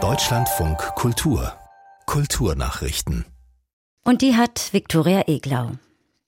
Deutschlandfunk Kultur Kulturnachrichten. Und die hat Viktoria Eglau.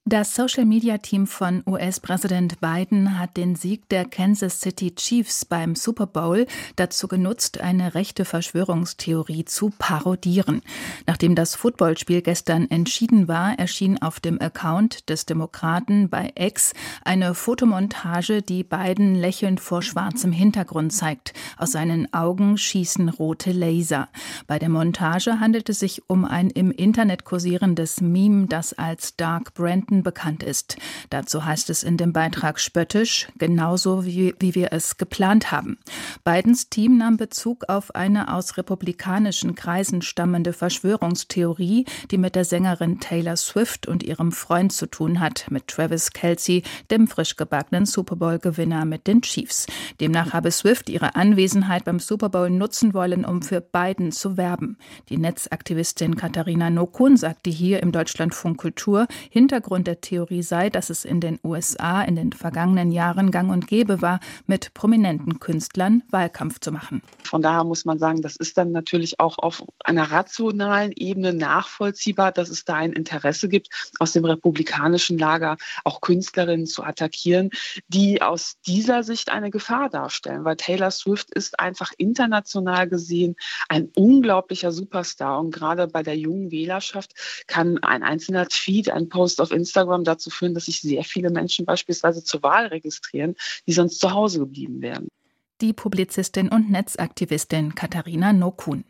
Das Social-Media-Team von US-Präsident Biden hat den Sieg der Kansas City Chiefs beim Super Bowl dazu genutzt, eine rechte Verschwörungstheorie zu parodieren. Nachdem das Footballspiel gestern entschieden war, erschien auf dem Account des Demokraten bei X eine Fotomontage, die Biden lächelnd vor schwarzem Hintergrund zeigt. Aus seinen Augen schießen rote Laser. Bei der Montage handelt es sich um ein im Internet kursierendes Meme, das als Dark Brandon bekannt ist. Dazu heißt es in dem Beitrag spöttisch, genauso wie, wie wir es geplant haben. Bidens Team nahm Bezug auf eine aus republikanischen Kreisen stammende Verschwörungstheorie, die mit der Sängerin Taylor Swift und ihrem Freund zu tun hat, mit Travis Kelsey, dem frisch gebackenen Super Bowl-Gewinner mit den Chiefs. Demnach habe Swift ihre Anwesenheit beim Super Bowl nutzen wollen, um für Biden zu werben. Die Netzaktivistin Katharina Nokun sagte hier im Deutschlandfunk Kultur, Hintergrund der Theorie sei, dass es in den USA in den vergangenen Jahren gang und gäbe war, mit prominenten Künstlern Wahlkampf zu machen. Von daher muss man sagen, das ist dann natürlich auch auf einer rationalen Ebene nachvollziehbar, dass es da ein Interesse gibt, aus dem republikanischen Lager auch Künstlerinnen zu attackieren, die aus dieser Sicht eine Gefahr darstellen, weil Taylor Swift ist einfach international gesehen ein unglaublicher Superstar und gerade bei der jungen Wählerschaft kann ein einzelner Tweet, ein Post auf Instagram Instagram dazu führen, dass sich sehr viele Menschen beispielsweise zur Wahl registrieren, die sonst zu Hause geblieben wären. Die Publizistin und Netzaktivistin Katharina Nokun.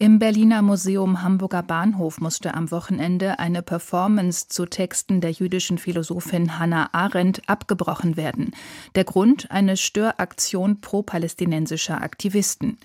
Im Berliner Museum Hamburger Bahnhof musste am Wochenende eine Performance zu Texten der jüdischen Philosophin Hannah Arendt abgebrochen werden. Der Grund eine Störaktion pro-palästinensischer Aktivisten.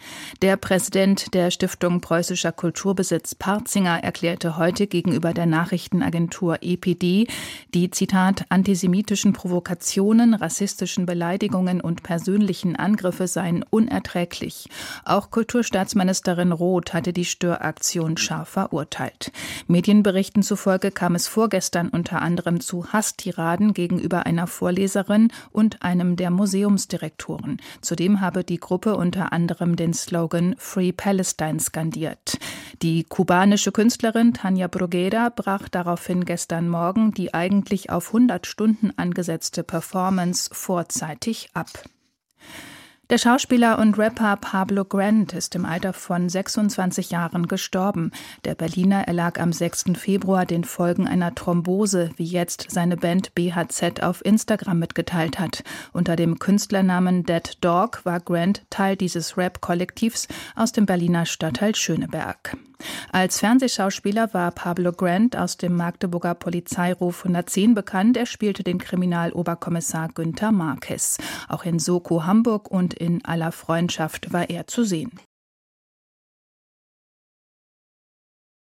Der Präsident der Stiftung Preußischer Kulturbesitz Parzinger erklärte heute gegenüber der Nachrichtenagentur EPD, die Zitat antisemitischen Provokationen, rassistischen Beleidigungen und persönlichen Angriffe seien unerträglich. Auch Kulturstaatsministerin Roth hatte die Störaktion scharf verurteilt. Medienberichten zufolge kam es vorgestern unter anderem zu Hasstiraden gegenüber einer Vorleserin und einem der Museumsdirektoren. Zudem habe die Gruppe unter anderem den Slogan Free Palestine skandiert. Die kubanische Künstlerin Tanja Bruguera brach daraufhin gestern Morgen die eigentlich auf 100 Stunden angesetzte Performance vorzeitig ab. Der Schauspieler und Rapper Pablo Grant ist im Alter von 26 Jahren gestorben. Der Berliner erlag am 6. Februar den Folgen einer Thrombose, wie jetzt seine Band BHZ auf Instagram mitgeteilt hat. Unter dem Künstlernamen Dead Dog war Grant Teil dieses Rap-Kollektivs aus dem Berliner Stadtteil Schöneberg. Als Fernsehschauspieler war Pablo Grant aus dem Magdeburger Polizeiruf 110 bekannt. Er spielte den Kriminaloberkommissar Günther Marquez. Auch in Soko Hamburg und in aller Freundschaft war er zu sehen.